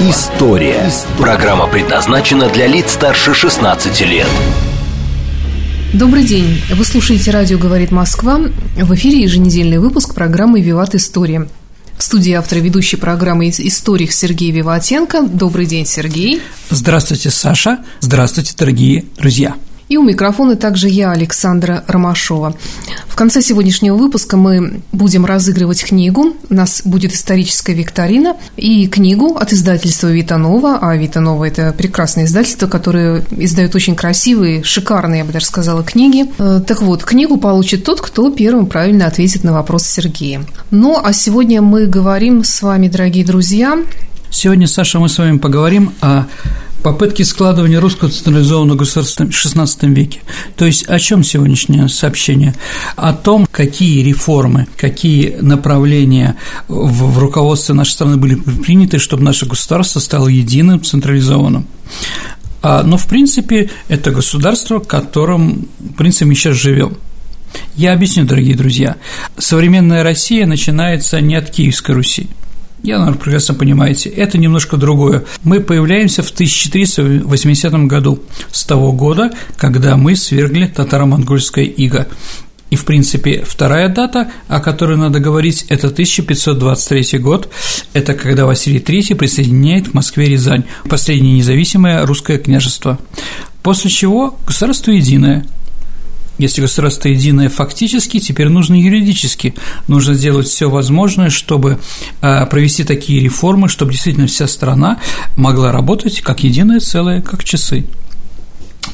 История». Программа предназначена для лиц старше 16 лет. Добрый день. Вы слушаете «Радио говорит Москва». В эфире еженедельный выпуск программы «Виват История». В студии автор ведущей программы «Историк» Сергей Виватенко. Добрый день, Сергей. Здравствуйте, Саша. Здравствуйте, дорогие друзья. И у микрофона также я, Александра Ромашова. В конце сегодняшнего выпуска мы будем разыгрывать книгу. У нас будет историческая викторина и книгу от издательства Витанова. А Витанова – это прекрасное издательство, которое издает очень красивые, шикарные, я бы даже сказала, книги. Э, так вот, книгу получит тот, кто первым правильно ответит на вопрос Сергея. Ну, а сегодня мы говорим с вами, дорогие друзья, Сегодня, Саша, мы с вами поговорим о попытки складывания русского централизованного государства в XVI веке. То есть о чем сегодняшнее сообщение? О том, какие реформы, какие направления в, в руководстве нашей страны были приняты, чтобы наше государство стало единым, централизованным. А, но, в принципе, это государство, в котором, в принципе, мы сейчас живем. Я объясню, дорогие друзья. Современная Россия начинается не от Киевской Руси – я, наверное, прекрасно понимаете, это немножко другое. Мы появляемся в 1380 году, с того года, когда мы свергли татаро-монгольское иго. И, в принципе, вторая дата, о которой надо говорить, это 1523 год. Это когда Василий III присоединяет к Москве Рязань, последнее независимое русское княжество. После чего государство единое, если государство единое фактически, теперь нужно юридически. Нужно сделать все возможное, чтобы а, провести такие реформы, чтобы действительно вся страна могла работать как единое целое, как часы.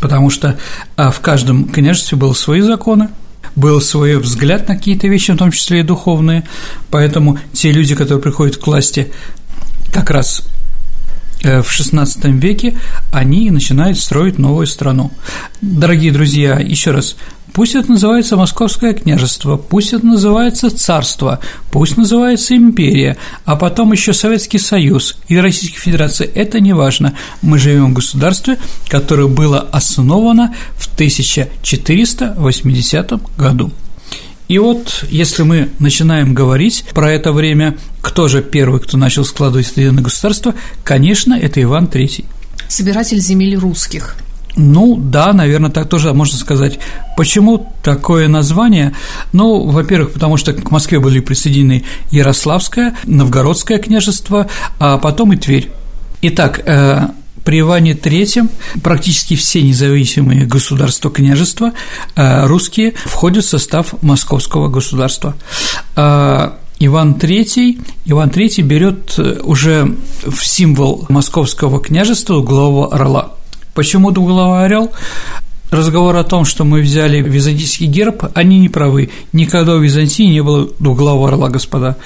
Потому что а, в каждом княжестве были свои законы, был свой взгляд на какие-то вещи, в том числе и духовные, поэтому те люди, которые приходят к власти как раз Э, в XVI веке они начинают строить новую страну. Дорогие друзья, еще раз, Пусть это называется Московское княжество, пусть это называется царство, пусть называется империя, а потом еще Советский Союз и Российская Федерация, это не важно. Мы живем в государстве, которое было основано в 1480 году. И вот, если мы начинаем говорить про это время, кто же первый, кто начал складывать это единое государство, конечно, это Иван III. Собиратель земель русских. Ну, да, наверное, так тоже можно сказать. Почему такое название? Ну, во-первых, потому что к Москве были присоединены Ярославское, Новгородское княжество, а потом и Тверь. Итак, э, при Иване III практически все независимые государства княжества э, русские входят в состав московского государства. Э, Иван III, Иван III берет э, уже в символ московского княжества углового орла. Почему двуглавый орел? Разговор о том, что мы взяли византийский герб, они не правы. Никогда в Византии не было двуглавого орла, господа.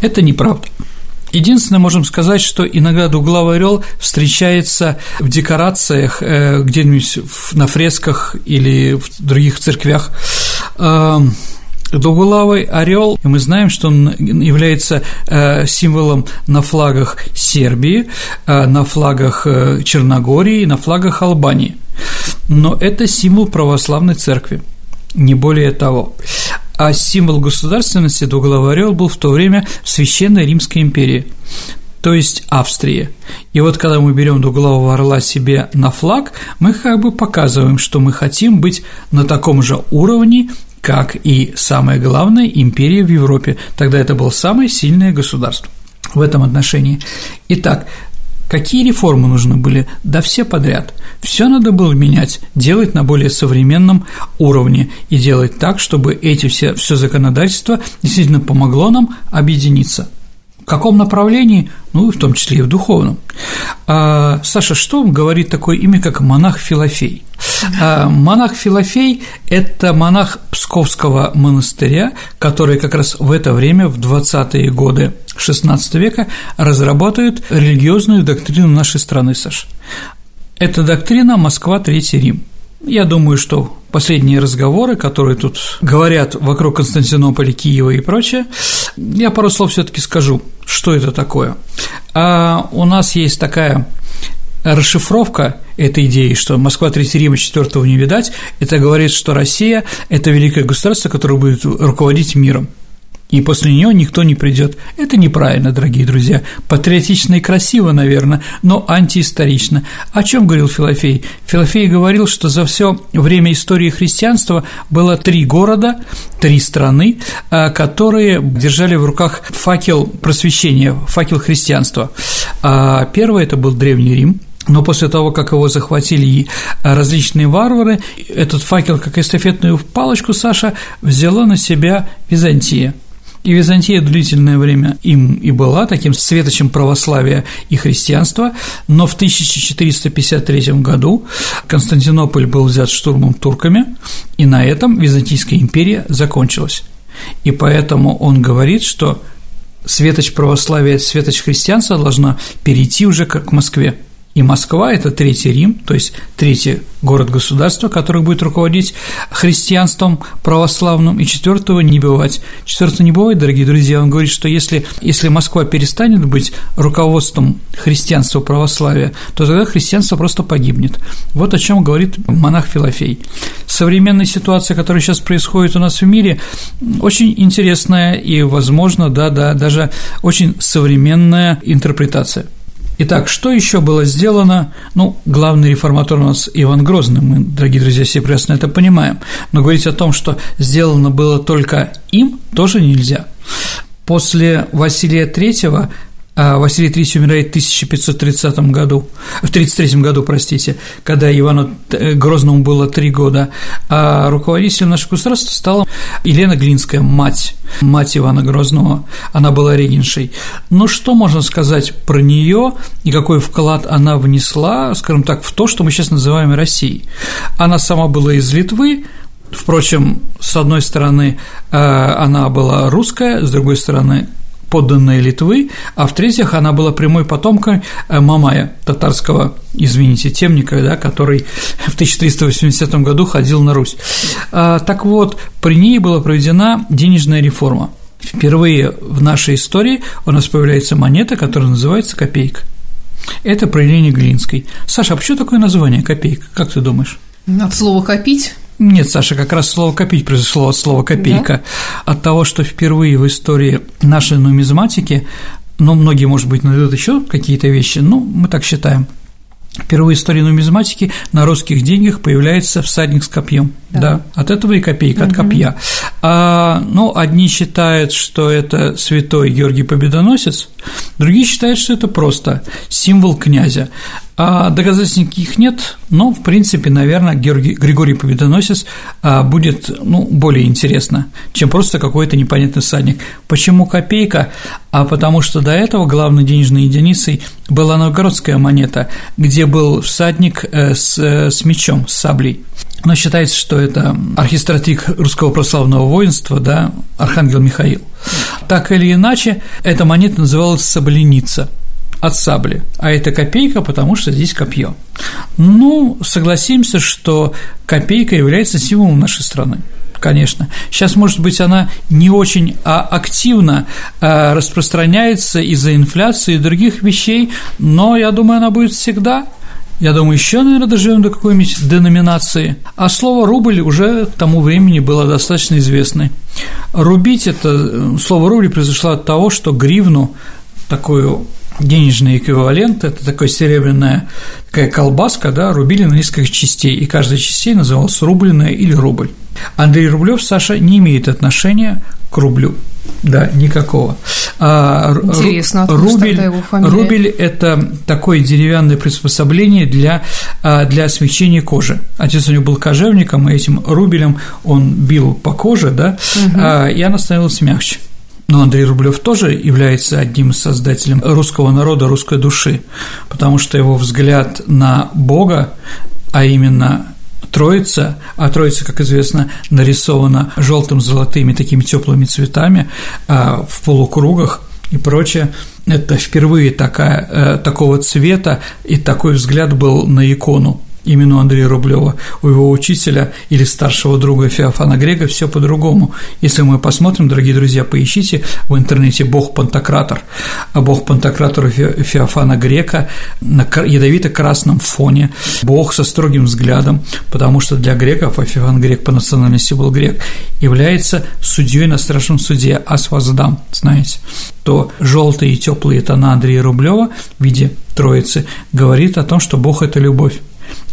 Это неправда. Единственное, можем сказать, что иногда двуглавый орел встречается в декорациях э, где-нибудь на фресках или в других церквях. Э, Двуглавый орел, мы знаем, что он является э, символом на флагах Сербии, на флагах Черногории, на флагах Албании. Но это символ православной церкви, не более того а символ государственности двуглавый орел был в то время в Священной Римской империи, то есть Австрии. И вот когда мы берем двуглавого орла себе на флаг, мы как бы показываем, что мы хотим быть на таком же уровне, как и самое главное империя в Европе. Тогда это было самое сильное государство в этом отношении. Итак, Какие реформы нужны были? Да все подряд. Все надо было менять, делать на более современном уровне и делать так, чтобы эти все, все законодательство действительно помогло нам объединиться. Каком направлении? Ну, в том числе и в духовном. А, Саша, что говорит такое имя, как монах Филофей? А, монах Филофей – это монах Псковского монастыря, который как раз в это время, в 20-е годы XVI века, разработает религиозную доктрину нашей страны, Саша. Это доктрина Москва, Третий Рим. Я думаю, что последние разговоры, которые тут говорят вокруг Константинополя, Киева и прочее, я пару слов все таки скажу, что это такое. А у нас есть такая расшифровка этой идеи, что Москва Третий Рим и четвертого не видать, это говорит, что Россия – это великое государство, которое будет руководить миром и после нее никто не придет. Это неправильно, дорогие друзья. Патриотично и красиво, наверное, но антиисторично. О чем говорил Филофей? Филофей говорил, что за все время истории христианства было три города, три страны, а, которые держали в руках факел просвещения, факел христианства. А первый это был Древний Рим, но после того, как его захватили различные варвары, этот факел, как эстафетную палочку, Саша взяла на себя Византия – и Византия длительное время им и была таким светочем православия и христианства, но в 1453 году Константинополь был взят штурмом турками, и на этом Византийская империя закончилась. И поэтому он говорит, что светоч православия, светоч христианства должна перейти уже к Москве. И Москва – это Третий Рим, то есть третий город-государство, который будет руководить христианством православным, и четвертого не бывать. Четвертого не бывает, дорогие друзья, он говорит, что если, если Москва перестанет быть руководством христианства православия, то тогда христианство просто погибнет. Вот о чем говорит монах Филофей. Современная ситуация, которая сейчас происходит у нас в мире, очень интересная и, возможно, да, да, даже очень современная интерпретация. Итак, что еще было сделано? Ну, главный реформатор у нас Иван Грозный, мы, дорогие друзья, все прекрасно это понимаем, но говорить о том, что сделано было только им, тоже нельзя. После Василия III а Василий III умирает в 1530 году, в 33 году, простите, когда Ивану Грозному было три года, а руководителем нашего государства стала Елена Глинская, мать, мать Ивана Грозного, она была регеншей. Но что можно сказать про нее и какой вклад она внесла, скажем так, в то, что мы сейчас называем Россией? Она сама была из Литвы, Впрочем, с одной стороны, э, она была русская, с другой стороны, подданная Литвы, а в-третьих, она была прямой потомкой э, Мамая, татарского, извините, темника, да, который в 1380 году ходил на Русь. А, так вот, при ней была проведена денежная реформа. Впервые в нашей истории у нас появляется монета, которая называется копейка. Это проявление Глинской. Саша, а почему такое название копейка? Как ты думаешь? От слова «копить»? Нет, Саша, как раз слово «копить» произошло от слова «копейка», да? от того, что впервые в истории нашей нумизматики, ну, многие, может быть, найдут еще какие-то вещи, ну, мы так считаем, Впервые в истории нумизматики на русских деньгах появляется всадник с копьем. Да. да. От этого и копейка, угу. от копья. А, ну, одни считают, что это святой Георгий Победоносец, другие считают, что это просто символ князя. А доказательств никаких нет, но, в принципе, наверное, Георгий, Григорий Победоносец а, будет ну, более интересно, чем просто какой-то непонятный всадник. Почему копейка? А потому что до этого главной денежной единицей была новгородская монета, где был всадник э, с, э, с мечом, с саблей. Но считается, что это архистратик русского православного воинства, да, архангел Михаил. Так или иначе, эта монета называлась «сабленица», от сабли, а это копейка, потому что здесь копье. Ну, согласимся, что копейка является символом нашей страны конечно. Сейчас, может быть, она не очень а, активно а, распространяется из-за инфляции и других вещей, но я думаю, она будет всегда. Я думаю, еще, наверное, доживем до какой-нибудь деноминации. А слово рубль уже к тому времени было достаточно известно. Рубить это слово рубль произошло от того, что гривну такую денежный эквивалент, это такая серебряная такая колбаска, да, рубили на несколько частей, и каждая частей называлась рубленная или рубль. Андрей Рублев, Саша, не имеет отношения к рублю. Да, никакого. А, Интересно, рубль, его фамилия? Рубль – это такое деревянное приспособление для, а, для смягчения кожи. Отец у него был кожевником, и этим рубелем он бил по коже, да, угу. и она становилась мягче. Но Андрей Рублев тоже является одним из создателей русского народа, русской души, потому что его взгляд на Бога, а именно Троица, а Троица, как известно, нарисована желтым, золотыми такими теплыми цветами а, в полукругах и прочее. Это впервые такая, э, такого цвета и такой взгляд был на икону именно Андрея Рублева, у его учителя или старшего друга Феофана Грека все по-другому. Если мы посмотрим, дорогие друзья, поищите в интернете «Бог Пантократор», а Бог Пантократора Феофана Грека на ядовито-красном фоне, Бог со строгим взглядом, потому что для греков, а Феофан Грек по национальности был грек, является судьей на страшном суде Асваздам, знаете, то желтые и теплые тона Андрея Рублева в виде Троицы говорит о том, что Бог – это любовь.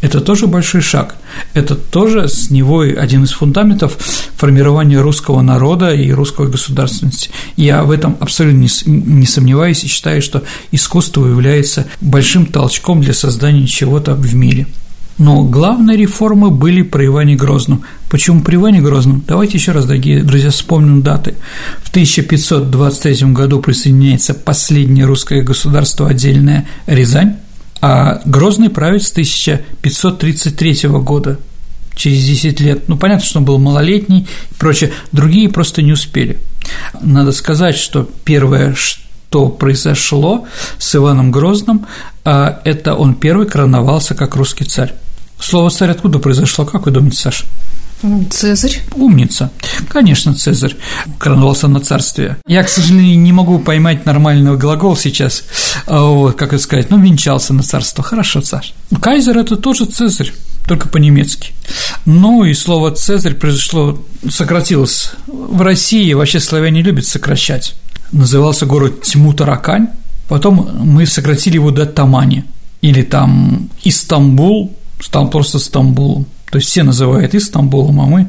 Это тоже большой шаг. Это тоже с него один из фундаментов формирования русского народа и русской государственности. Я в этом абсолютно не сомневаюсь и считаю, что искусство является большим толчком для создания чего-то в мире. Но главные реформы были при Иване Грозном. Почему при Иване Грозном? Давайте еще раз, дорогие друзья, вспомним даты. В 1523 году присоединяется последнее русское государство отдельное Рязань, а Грозный правит с 1533 года, через 10 лет. Ну, понятно, что он был малолетний и прочее, другие просто не успели. Надо сказать, что первое, что произошло с Иваном Грозным, а, это он первый короновался как русский царь. Слово «царь» откуда произошло, как вы думаете, Саша? Цезарь. Умница. Конечно, Цезарь короновался на царствие. Я, к сожалению, не могу поймать нормального глагола сейчас, а вот, как это сказать, ну, венчался на царство. Хорошо, царь. Кайзер – это тоже Цезарь, только по-немецки. Ну, и слово «Цезарь» произошло, сократилось. В России вообще славяне любят сокращать. Назывался город Тьму-Таракань, потом мы сократили его до Тамани, или там Истамбул, стал просто Стамбулом. То есть все называют Истамбулом, а мы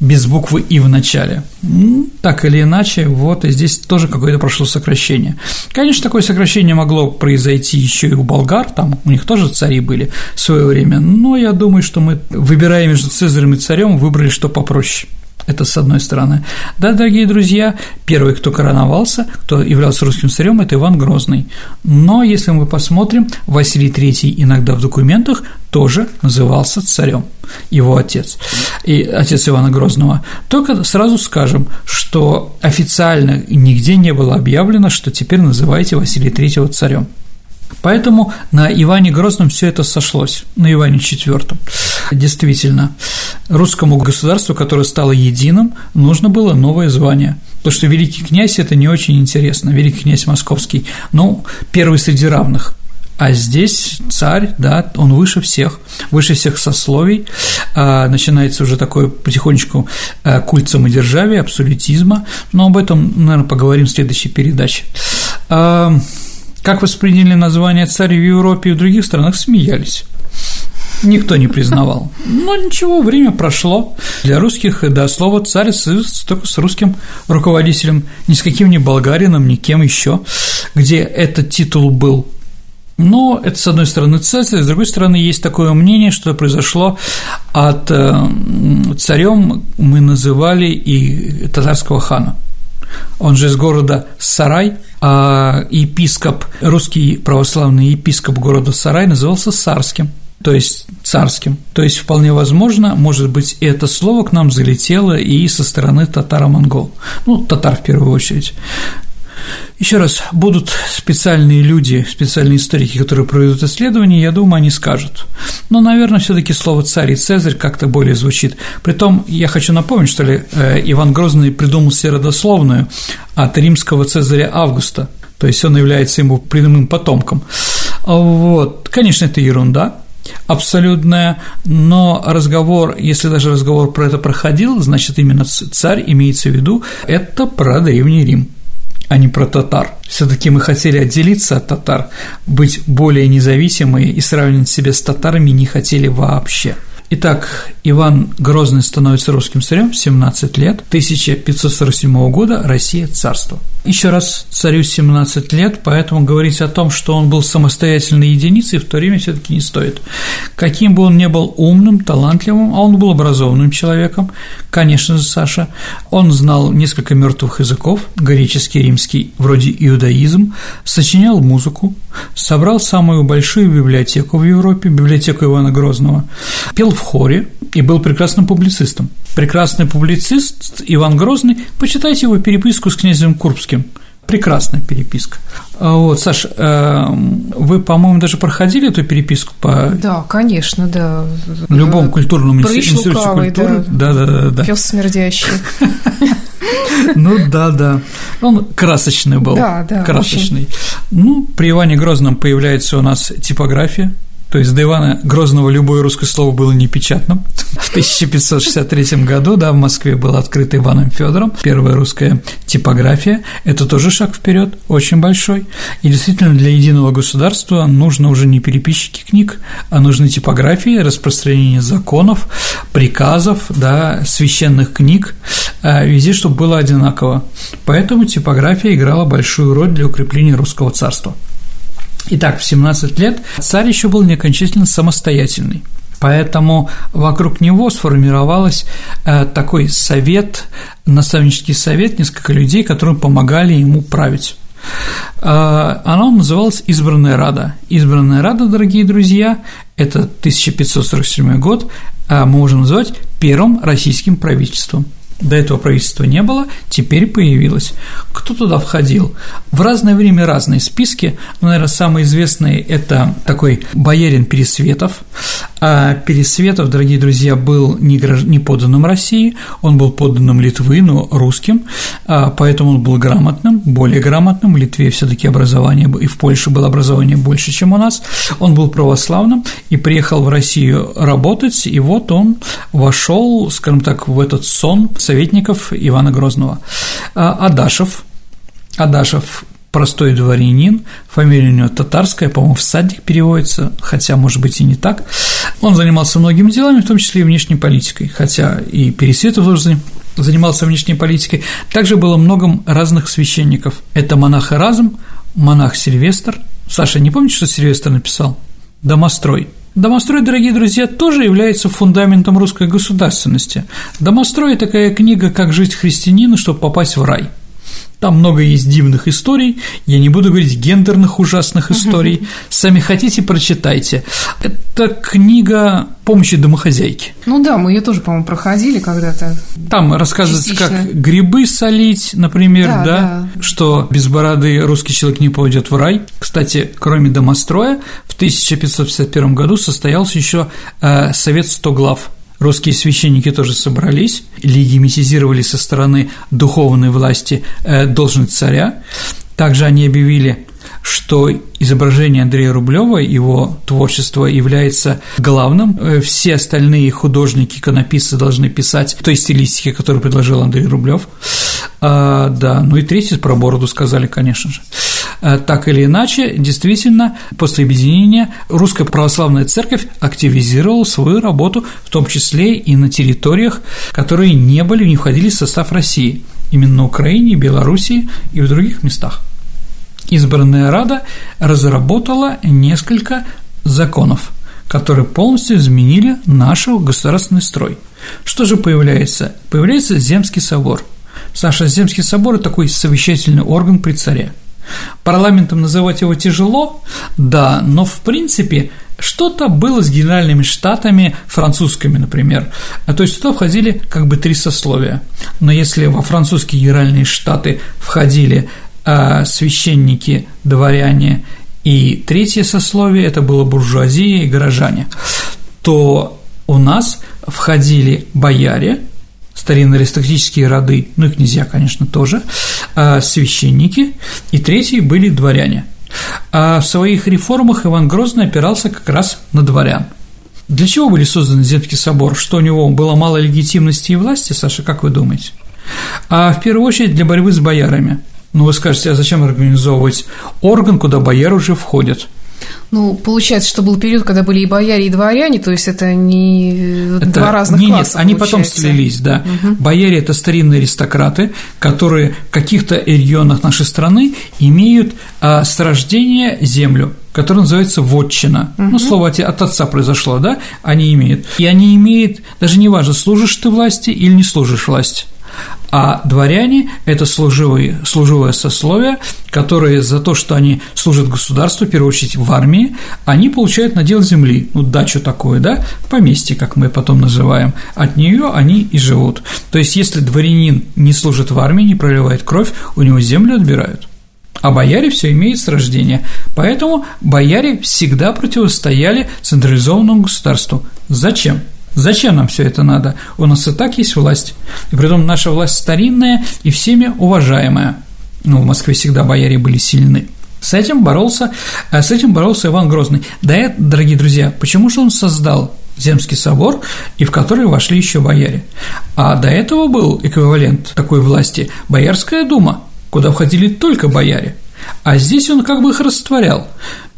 без буквы «и» в начале. Так или иначе, вот и здесь тоже какое-то прошло сокращение. Конечно, такое сокращение могло произойти еще и у болгар, там у них тоже цари были в свое время, но я думаю, что мы, выбирая между Цезарем и царем, выбрали что попроще. Это с одной стороны. Да, дорогие друзья, первый, кто короновался, кто являлся русским царем, это Иван Грозный. Но если мы посмотрим, Василий III иногда в документах тоже назывался царем, его отец, и отец Ивана Грозного. Только сразу скажем, что официально нигде не было объявлено, что теперь называйте Василия III царем. Поэтому на Иване Грозном все это сошлось, на Иване IV. Действительно, русскому государству, которое стало единым, нужно было новое звание. Потому что великий князь – это не очень интересно, великий князь московский, ну, первый среди равных. А здесь царь, да, он выше всех, выше всех сословий, а, начинается уже такой потихонечку а, культ самодержавия, абсолютизма, но об этом, наверное, поговорим в следующей передаче. Как восприняли название царь в Европе и в других странах, смеялись. Никто не признавал. Но ничего, время прошло. Для русских, да, слово «царь» только с русским руководителем, ни с каким ни болгарином, ни кем еще, где этот титул был но это, с одной стороны, царь, с другой стороны, есть такое мнение, что произошло от э, царем мы называли и татарского хана – он же из города Сарай, а епископ, русский православный епископ города Сарай назывался Сарским то есть царским. То есть вполне возможно, может быть, это слово к нам залетело и со стороны татаро-монгол, ну, татар в первую очередь. Еще раз, будут специальные люди, специальные историки, которые проведут исследования, я думаю, они скажут. Но, наверное, все таки слово «царь» и «цезарь» как-то более звучит. Притом, я хочу напомнить, что ли, э, Иван Грозный придумал себе родословную от римского Цезаря Августа, то есть он является ему прямым потомком. Вот, конечно, это ерунда, абсолютная, но разговор, если даже разговор про это проходил, значит, именно царь имеется в виду, это про Древний Рим а не про татар. Все-таки мы хотели отделиться от татар, быть более независимые и сравнивать себя с татарами не хотели вообще. Итак, Иван Грозный становится русским царем в 17 лет, 1547 года Россия – царство. Еще раз, царю 17 лет, поэтому говорить о том, что он был самостоятельной единицей, в то время все таки не стоит. Каким бы он ни был умным, талантливым, а он был образованным человеком, конечно же, Саша, он знал несколько мертвых языков, греческий, римский, вроде иудаизм, сочинял музыку, собрал самую большую библиотеку в Европе, библиотеку Ивана Грозного, пел в хоре и был прекрасным публицистом. Прекрасный публицист Иван Грозный, почитайте его переписку с князем Курбским. Прекрасная переписка. А вот, Саш, э, вы, по-моему, даже проходили эту переписку по... Да, конечно, да. Любому культурному институте культуры. Да, да, да, да. Пес смердящий. Ну да, да. Он красочный был. Да, да. Красочный. Ну, при Иване Грозном появляется у нас типография, то есть до Ивана Грозного любое русское слово было непечатным. В 1563 году, да, в Москве была открыта Иваном Федором первая русская типография. Это тоже шаг вперед, очень большой. И действительно для единого государства нужно уже не переписчики книг, а нужны типографии, распространение законов, приказов, да, священных книг, а везде, чтобы было одинаково. Поэтому типография играла большую роль для укрепления русского царства. Итак, в 17 лет царь еще был не окончательно самостоятельный. Поэтому вокруг него сформировалось э, такой совет, наставнический совет, несколько людей, которые помогали ему править. Э, Оно называлось «Избранная Рада». «Избранная Рада», дорогие друзья, это 1547 год, э, мы можем называть первым российским правительством – до этого правительства не было, теперь появилось. Кто туда входил? В разное время разные списки, но, наверное, самый известный – это такой боярин Пересветов. А Пересветов, дорогие друзья, был не, гражд... не подданным России, он был подданным Литвы, но русским, а поэтому он был грамотным, более грамотным. В Литве все таки образование, и в Польше было образование больше, чем у нас. Он был православным и приехал в Россию работать, и вот он вошел, скажем так, в этот сон – советников Ивана Грозного. А Адашев, Адашев простой дворянин, фамилия у него татарская, по-моему, всадник переводится, хотя, может быть, и не так. Он занимался многими делами, в том числе и внешней политикой, хотя и Пересветов тоже занимался внешней политикой. Также было много разных священников. Это монах Эразм, монах Сильвестр. Саша, не помните, что Сильвестр написал? Домострой. Домострой, дорогие друзья, тоже является фундаментом русской государственности. Домострой – такая книга «Как жить христианину, чтобы попасть в рай». Там много есть дивных историй, я не буду говорить гендерных ужасных историй. Сами хотите, прочитайте. Это книга помощи домохозяйке. Ну да, мы ее тоже, по-моему, проходили когда-то. Там рассказывается, Частично. как грибы солить, например, да, да, да, что без бороды русский человек не пойдет в рай. Кстати, кроме домостроя, в 1551 году состоялся еще э, совет 100 глав русские священники тоже собрались, легимитизировали со стороны духовной власти э, должность царя. Также они объявили что изображение Андрея Рублева, его творчество является главным. Э, все остальные художники, иконописцы должны писать той стилистике, которую предложил Андрей Рублев. А, да, ну и третий про бороду сказали, конечно же. А, так или иначе, действительно, после объединения Русская Православная Церковь активизировала свою работу, в том числе и на территориях, которые не были, не входили в состав России, именно на Украине, Белоруссии и в других местах. Избранная Рада разработала несколько законов, которые полностью изменили наш государственный строй. Что же появляется? Появляется Земский собор. Саша, Земский собор – это такой совещательный орган при царе. Парламентом называть его тяжело, да, но в принципе что-то было с генеральными штатами французскими, например. А то есть туда входили как бы три сословия. Но если во французские генеральные штаты входили священники, дворяне и третье сословие – это было буржуазия и горожане, то у нас входили бояре, старинные аристократические роды, ну и князья, конечно, тоже, а, священники, и третьи были дворяне. А в своих реформах Иван Грозный опирался как раз на дворян. Для чего были созданы Земский собор? Что у него было мало легитимности и власти, Саша, как вы думаете? А в первую очередь для борьбы с боярами – ну, вы скажете, а зачем организовывать орган, куда бояры уже входят? Ну, получается, что был период, когда были и бояре, и дворяне, то есть это не это, два разных не, класса. Нет, они потом слились, да. Угу. Бояре – это старинные аристократы, которые в каких-то регионах нашей страны имеют а, с рождения землю, которая называется вотчина. Угу. Ну, слово от отца произошло, да, они имеют. И они имеют, даже не важно, служишь ты власти или не служишь власти а дворяне – это служивые, служивое сословие, которые за то, что они служат государству, в первую очередь в армии, они получают надел земли, ну, дачу такую, да, поместье, как мы потом называем, от нее они и живут. То есть, если дворянин не служит в армии, не проливает кровь, у него землю отбирают. а бояре все имеют с рождения. Поэтому бояре всегда противостояли централизованному государству. Зачем? Зачем нам все это надо? У нас и так есть власть. И при этом наша власть старинная и всеми уважаемая. Ну, в Москве всегда бояре были сильны. С этим боролся, э, с этим боролся Иван Грозный. Да, это, дорогие друзья, почему же он создал Земский собор, и в который вошли еще бояре? А до этого был эквивалент такой власти – Боярская дума, куда входили только бояре. А здесь он как бы их растворял.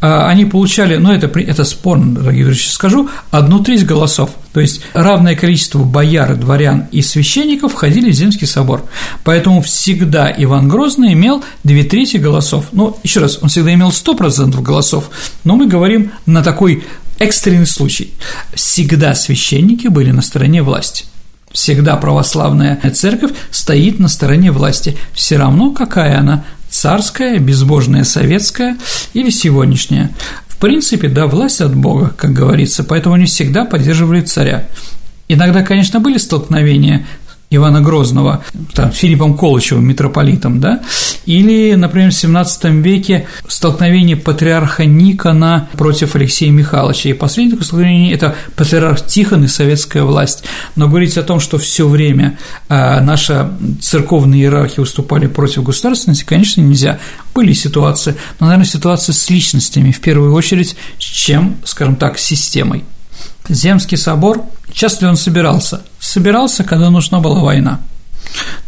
А они получали, ну это, это спорно, дорогие друзья, скажу, одну треть голосов. То есть равное количество бояр, дворян и священников входили в Земский собор. Поэтому всегда Иван Грозный имел две трети голосов. Ну, еще раз, он всегда имел 100% голосов, но мы говорим на такой экстренный случай. Всегда священники были на стороне власти. Всегда православная церковь стоит на стороне власти, все равно какая она, царская, безбожная советская или сегодняшняя. Принципе, да, власть от Бога, как говорится, поэтому они всегда поддерживали царя. Иногда, конечно, были столкновения Ивана Грозного, там, Филиппом Колычевым, митрополитом, да, или, например, в XVII веке столкновение патриарха Никона против Алексея Михайловича, и последнее такое столкновение – это патриарх Тихон и советская власть, но говорить о том, что все время а, наша церковные иерархи выступали против государственности, конечно, нельзя, были ситуации, но, наверное, ситуации с личностями, в первую очередь, чем, скажем так, с системой. Земский собор, часто ли он собирался? Собирался, когда нужна была война.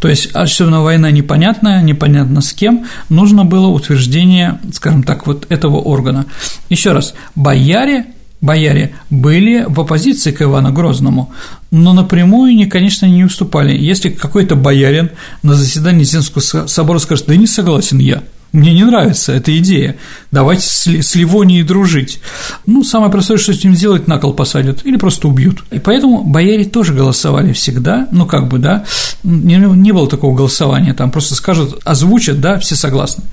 То есть, особенно война непонятная, непонятно с кем, нужно было утверждение, скажем так, вот этого органа. Еще раз, бояре бояре были в оппозиции к Ивану Грозному, но напрямую они, конечно, не уступали. Если какой-то боярин на заседании Земского собора скажет, да не согласен я, мне не нравится эта идея. Давайте с Ливонией дружить. Ну, самое простое, что с ним сделать, на кол посадят или просто убьют. И поэтому бояре тоже голосовали всегда, ну, как бы, да, не, не было такого голосования, там просто скажут, озвучат, да, все согласны.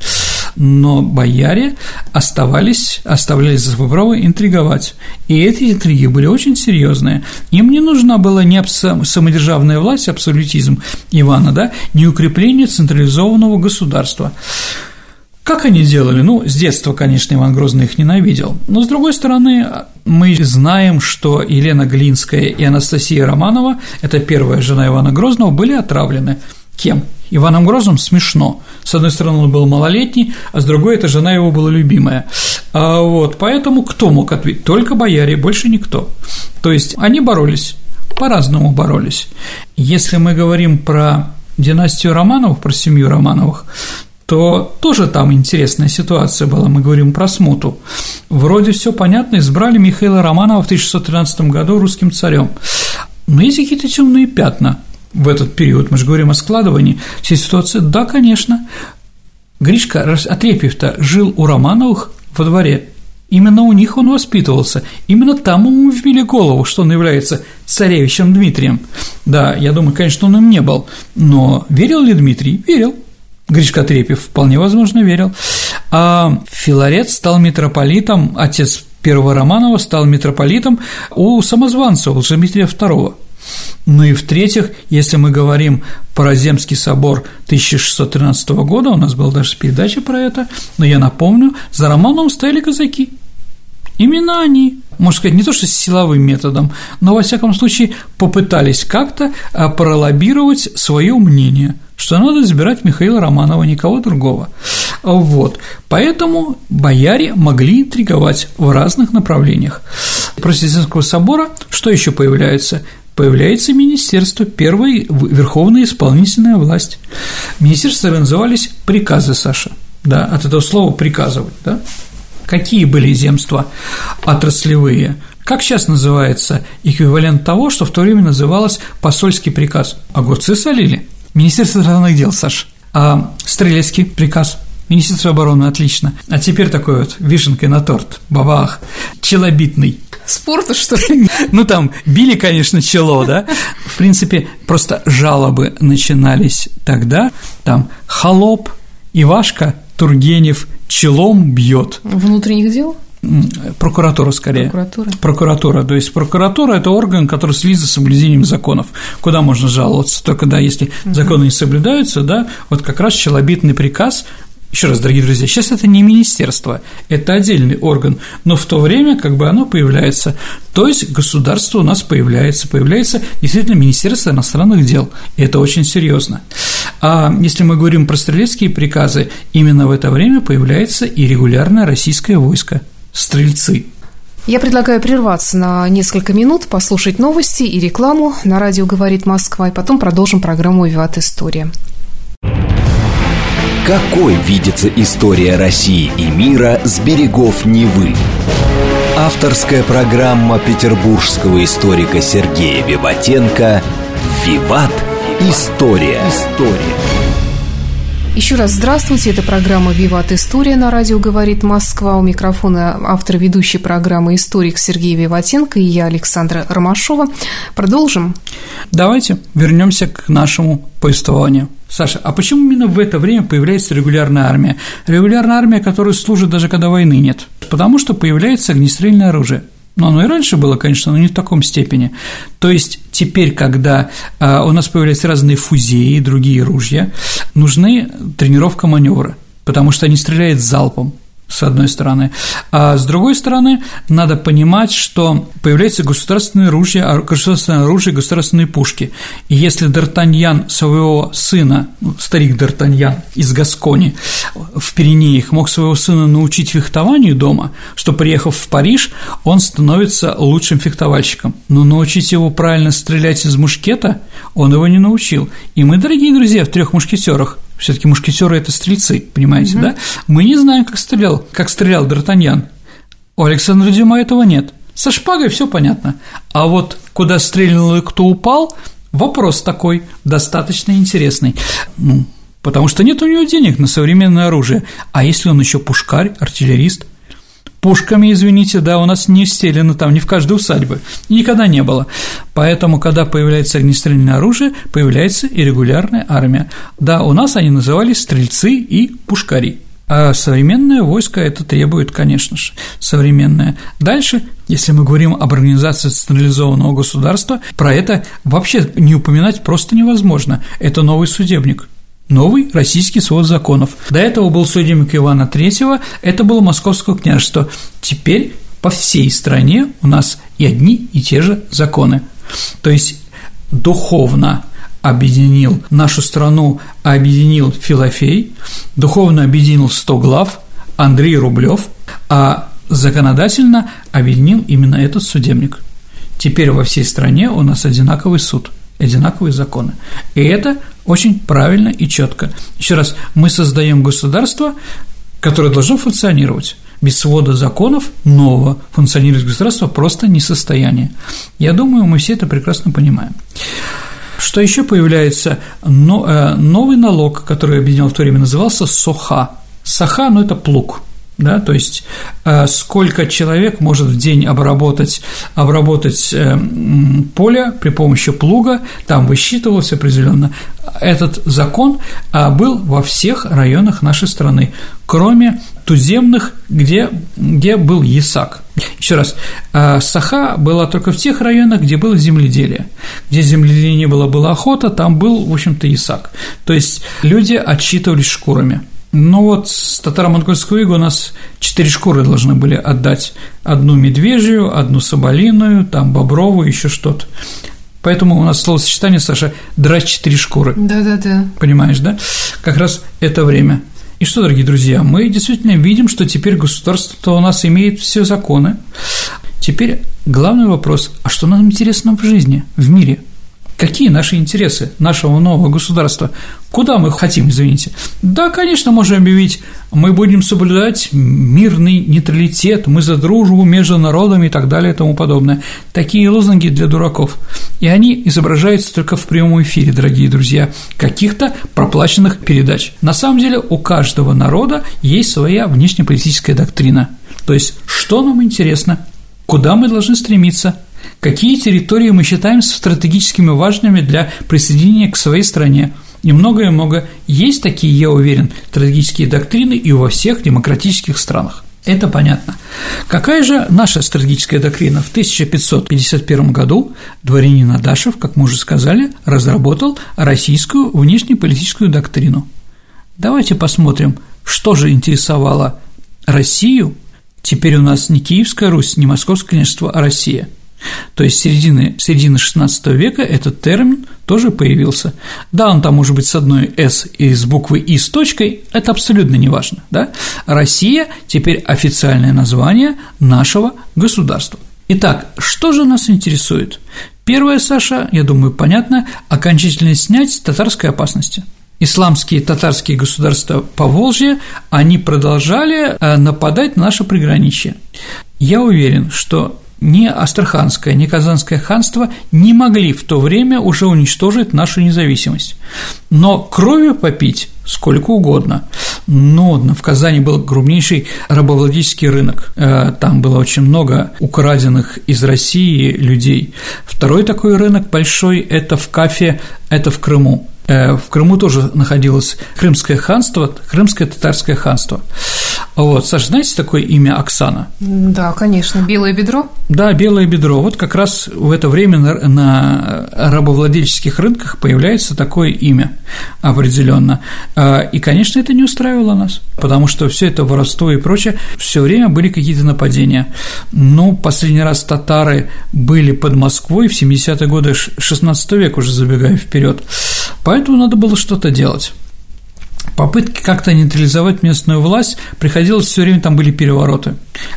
Но бояре оставались, оставлялись за право интриговать. И эти интриги были очень серьезные. Им не нужна была не самодержавная власть, абсолютизм Ивана, да, не укрепление централизованного государства. Как они делали? Ну, с детства, конечно, Иван Грозный их ненавидел. Но, с другой стороны, мы знаем, что Елена Глинская и Анастасия Романова, это первая жена Ивана Грозного, были отравлены. Кем? Иваном Грозным смешно. С одной стороны, он был малолетний, а с другой, эта жена его была любимая. А вот, поэтому кто мог ответить? Только бояре, больше никто. То есть они боролись, по-разному боролись. Если мы говорим про династию Романовых, про семью Романовых, то тоже там интересная ситуация была, мы говорим про смуту. Вроде все понятно, избрали Михаила Романова в 1613 году русским царем. Но есть какие-то темные пятна в этот период, мы же говорим о складывании всей ситуации. Да, конечно, Гришка Отрепьев-то жил у Романовых во дворе, Именно у них он воспитывался, именно там ему вбили голову, что он является царевичем Дмитрием. Да, я думаю, конечно, он им не был, но верил ли Дмитрий? Верил. Гришка Трепев вполне возможно верил. А Филарет стал митрополитом, отец первого Романова стал митрополитом у самозванца, у Дмитрия II. Ну и в-третьих, если мы говорим про Земский собор 1613 года, у нас была даже передача про это, но я напомню, за Романовым стояли казаки. Именно они, можно сказать, не то что силовым методом, но, во всяком случае, попытались как-то а, пролоббировать свое мнение – что надо избирать Михаила Романова, никого другого. Вот. Поэтому бояре могли интриговать в разных направлениях. После Земского собора что еще появляется? Появляется министерство, первая верховная исполнительная власть. Министерства назывались приказы, Саша, да, от этого слова приказывать, да. Какие были земства отраслевые? Как сейчас называется эквивалент того, что в то время называлось посольский приказ? Огурцы солили – Министерство иностранных дел, Саш. А Стрелецкий приказ Министерство обороны, отлично. А теперь такой вот вишенкой на торт, бабах, челобитный. Спорта, что ли? Ну, там били, конечно, чело, да? В принципе, просто жалобы начинались тогда, там холоп, Ивашка, Тургенев челом бьет. Внутренних дел? Прокуратура скорее. Прокуратура. Прокуратура. То есть прокуратура это орган, который следит за соблюдением законов. Куда можно жаловаться? Только да, если законы не соблюдаются, да, вот как раз челобитный приказ Еще раз, дорогие друзья, сейчас это не министерство, это отдельный орган, но в то время как бы оно появляется, то есть государство у нас появляется, появляется действительно Министерство иностранных дел, и это очень серьезно. А если мы говорим про стрелецкие приказы, именно в это время появляется и регулярное российское войско – стрельцы. Я предлагаю прерваться на несколько минут, послушать новости и рекламу на радио «Говорит Москва», и потом продолжим программу «Виват История». Какой видится история России и мира с берегов Невы? Авторская программа петербургского историка Сергея Виватенко «Виват. История». История. Еще раз здравствуйте, это программа «Виват История» на радио «Говорит Москва». У микрофона автор ведущей программы «Историк» Сергей Виватенко и я, Александра Ромашова. Продолжим? Давайте вернемся к нашему повествованию. Саша, а почему именно в это время появляется регулярная армия? Регулярная армия, которая служит даже когда войны нет. Потому что появляется огнестрельное оружие. Но оно и раньше было, конечно, но не в таком степени. То есть теперь, когда а, у нас появляются разные фузеи и другие ружья, нужны тренировка маневра, потому что они стреляют залпом с одной стороны. А с другой стороны, надо понимать, что появляется государственное оружие, а, государственное оружие, государственные пушки. И если Д'Артаньян своего сына, старик Д'Артаньян из Гаскони в Пиренеях мог своего сына научить фехтованию дома, что, приехав в Париж, он становится лучшим фехтовальщиком. Но научить его правильно стрелять из мушкета он его не научил. И мы, дорогие друзья, в трех мушкетерах все-таки мушкетеры это стрельцы, понимаете, угу. да? Мы не знаем, как стрелял, как стрелял Д'Артаньян. У Александра Дюма этого нет. Со шпагой все понятно. А вот куда стрельнул и кто упал, вопрос такой достаточно интересный. Ну, потому что нет у него денег на современное оружие. А если он еще пушкарь, артиллерист – Пушками, извините, да, у нас не стелено там, ни в каждой усадьбе, никогда не было. Поэтому, когда появляется огнестрельное оружие, появляется и регулярная армия. Да, у нас они назывались стрельцы и пушкари. А современное войско это требует, конечно же, современное. Дальше, если мы говорим об организации централизованного государства, про это вообще не упоминать просто невозможно. Это новый судебник – новый российский свод законов. До этого был судебник Ивана III, это было Московское княжество. Теперь по всей стране у нас и одни и те же законы. То есть духовно объединил нашу страну, объединил Филофей, духовно объединил сто глав Андрей Рублев, а законодательно объединил именно этот судебник. Теперь во всей стране у нас одинаковый суд, одинаковые законы. И это очень правильно и четко. Еще раз, мы создаем государство, которое должно функционировать. Без свода законов нового функционировать государство просто не состояние. Я думаю, мы все это прекрасно понимаем. Что еще появляется? Э, новый налог, который объединял в то время, назывался СОХА. СОХА, ну, это плуг – да, то есть э, сколько человек может в день обработать, обработать э, поле при помощи плуга, там высчитывалось определенно. Этот закон э, был во всех районах нашей страны, кроме туземных, где, где был ЕСАК. Еще раз, Саха была только в тех районах, где было земледелие. Где земледелия не было, была охота, там был, в общем-то, ЕСАК. То есть люди отсчитывались шкурами. Ну вот с татаро-монгольского ига у нас четыре шкуры должны были отдать. Одну медвежью, одну соболиную, там бобровую, еще что-то. Поэтому у нас словосочетание, Саша, драть четыре шкуры. Да-да-да. Понимаешь, да? Как раз это время. И что, дорогие друзья, мы действительно видим, что теперь государство у нас имеет все законы. Теперь главный вопрос, а что нам интересно в жизни, в мире – Какие наши интересы нашего нового государства? Куда мы хотим, извините? Да, конечно, можем объявить, мы будем соблюдать мирный нейтралитет, мы за дружбу между народами и так далее и тому подобное. Такие лозунги для дураков. И они изображаются только в прямом эфире, дорогие друзья, каких-то проплаченных передач. На самом деле у каждого народа есть своя внешнеполитическая доктрина. То есть, что нам интересно, куда мы должны стремиться – Какие территории мы считаем стратегическими важными для присоединения к своей стране? И многое-много есть такие, я уверен, стратегические доктрины и во всех демократических странах. Это понятно. Какая же наша стратегическая доктрина? В 1551 году дворянин Адашев, как мы уже сказали, разработал российскую внешнеполитическую доктрину. Давайте посмотрим, Что же интересовало Россию? Теперь у нас не Киевская Русь, не Московское княжество, а Россия – то есть середины, середины XVI века этот термин тоже появился. Да, он там может быть с одной «с» и с буквой «и» с точкой, это абсолютно не важно. Да? Россия теперь официальное название нашего государства. Итак, что же нас интересует? Первое, Саша, я думаю, понятно, окончательно снять татарской опасности – исламские татарские государства по Волжье, они продолжали э, нападать на наше приграничье. Я уверен, что ни Астраханское, ни Казанское ханство не могли в то время уже уничтожить нашу независимость. Но кровью попить сколько угодно. Но в Казани был крупнейший рабовладельческий рынок. Э, там было очень много украденных из России людей. Второй такой рынок большой – это в Кафе, это в Крыму. Э, в Крыму тоже находилось Крымское ханство, Крымское татарское ханство. Вот, Саша, знаете такое имя Оксана? Да, конечно, белое бедро. Да, белое бедро. Вот как раз в это время на, на рабовладельческих рынках появляется такое имя определенно. А, и, конечно, это не устраивало нас, потому что все это воровство и прочее, все время были какие-то нападения. Ну, последний раз татары были под Москвой в 70-е годы 16 века, уже забегая вперед. Поэтому надо было что-то делать. Попытки как-то нейтрализовать местную власть приходилось все время, там были перевороты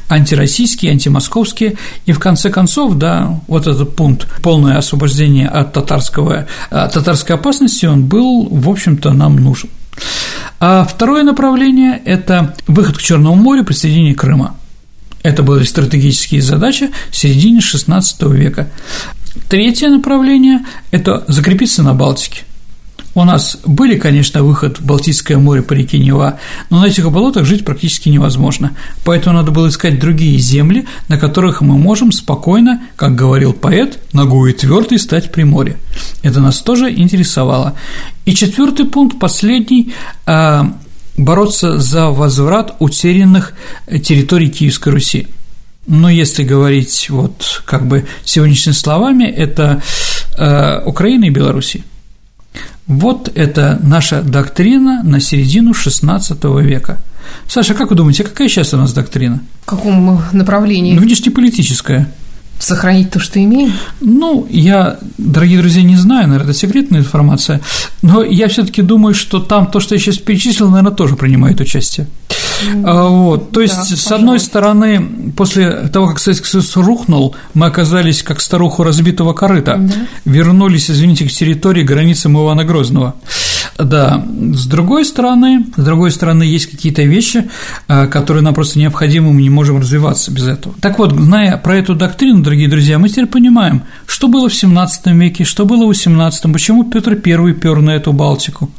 антироссийские, антимосковские, и в конце концов, да, вот этот пункт полное освобождение от татарского, от татарской опасности, он был, в общем-то, нам нужен. А второе направление – это выход к Черному морю, присоединение Крыма. Это были стратегические задачи в середине XVI века. Третье направление – это закрепиться на Балтике – у нас были, конечно, выход в Балтийское море по реке Нева, но на этих болотах жить практически невозможно, поэтому надо было искать другие земли, на которых мы можем спокойно, как говорил поэт, ногой твердой стать при море. Это нас тоже интересовало. И четвертый пункт, последний, а, бороться за возврат утерянных территорий Киевской Руси. Но если говорить вот как бы сегодняшними словами, это э, Украина и Белоруссия. Вот это наша доктрина на середину XVI века. Саша, как вы думаете, какая сейчас у нас доктрина? В каком направлении? Ну, внешнеполитическая сохранить то, что имеем? Ну, я, дорогие друзья, не знаю, наверное, это секретная информация, но я все таки думаю, что там то, что я сейчас перечислил, наверное, тоже принимает участие. А, вот, то есть, да, с одной стороны, после того, как Советский Союз рухнул, мы оказались как старуху разбитого корыта, да. вернулись, извините, к территории границам Ивана Грозного. Да, с другой стороны, с другой стороны, есть какие-то вещи, а, которые нам просто необходимы, мы не можем развиваться без этого. Так вот, зная про эту доктрину, дорогие друзья, мы теперь понимаем, что было в XVII веке, что было в XVIII, почему Петр I пер на эту Балтику.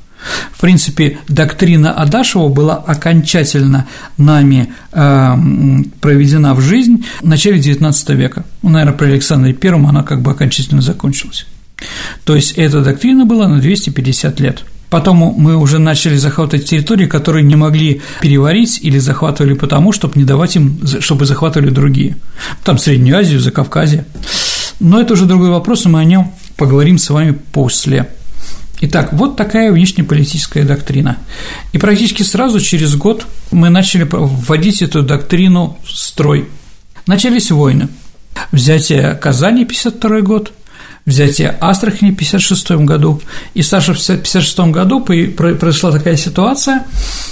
В принципе, доктрина Адашева была окончательно нами э, проведена в жизнь в начале XIX века. Ну, наверное, при Александре I она как бы окончательно закончилась. То есть эта доктрина была на 250 лет. Потом мы уже начали захватывать территории, которые не могли переварить или захватывали потому, чтобы не давать им, чтобы захватывали другие. Там Среднюю Азию, Закавказье. Но это уже другой вопрос, и мы о нем поговорим с вами после. Итак, вот такая внешнеполитическая доктрина. И практически сразу, через год, мы начали вводить эту доктрину в строй. Начались войны. Взятие Казани, 52 год, взятие Астрахани в 1956 году. И, Саша, в 1956 году произошла такая ситуация,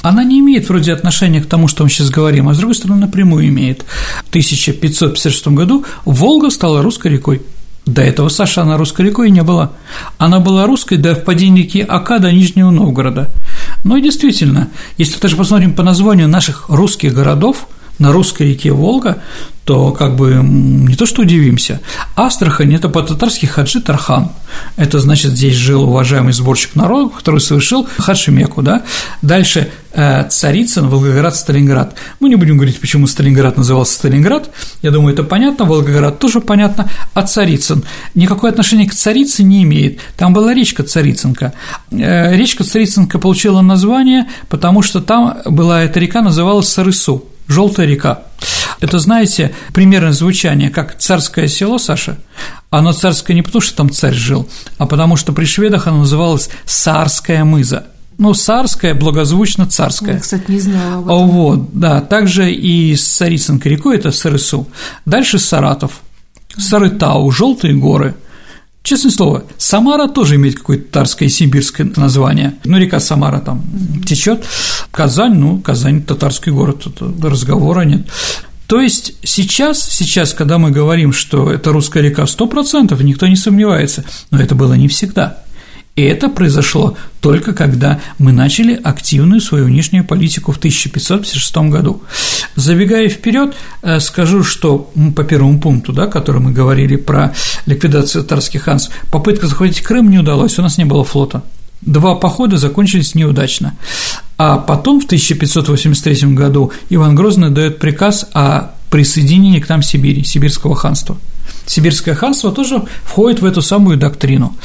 она не имеет вроде отношения к тому, что мы сейчас говорим, а с другой стороны напрямую имеет. В 1556 году Волга стала русской рекой. До этого Саша она русской рекой не была. Она была русской до впадения реки Ака до Нижнего Новгорода. Но действительно, если даже посмотрим по названию наших русских городов на русской реке Волга, то как бы не то что удивимся. Астрахань – это по-татарски Хаджи Тархан. Это значит, здесь жил уважаемый сборщик народов, который совершил Хаджи Меку, да. Дальше э, Царицын, Волгоград, Сталинград. Мы не будем говорить, почему Сталинград назывался Сталинград. Я думаю, это понятно, Волгоград тоже понятно. А Царицын никакое отношение к Царице не имеет. Там была речка Царицынка. Э, речка Царицынка получила название, потому что там была эта река, называлась Сарысу, Желтая река. Это, знаете, примерное звучание, как царское село, Саша. Оно царское не потому, что там царь жил, а потому что при шведах оно называлось Сарская мыза. ну, царская, благозвучно царская. Я, кстати, не знала об этом. Вот, да, также и с Царицынкой рекой, это Сарысу. Дальше Саратов, Сарытау, Желтые горы. Честное слово, Самара тоже имеет какое-то татарское и сибирское название. Ну, река Самара там течет. Казань, ну, Казань – татарский город, разговора нет. То есть сейчас, сейчас, когда мы говорим, что это русская река 100%, никто не сомневается, но это было не всегда. И это произошло только когда мы начали активную свою внешнюю политику в 1556 году. Забегая вперед, э, скажу, что по первому пункту, да, который мы говорили про ликвидацию татарских ханств, попытка захватить Крым не удалась, у нас не было флота. Два похода закончились неудачно. А потом, в 1583 году, Иван Грозный дает приказ о присоединении к нам Сибири, Сибирского ханства – Сибирское ханство тоже входит в эту самую доктрину.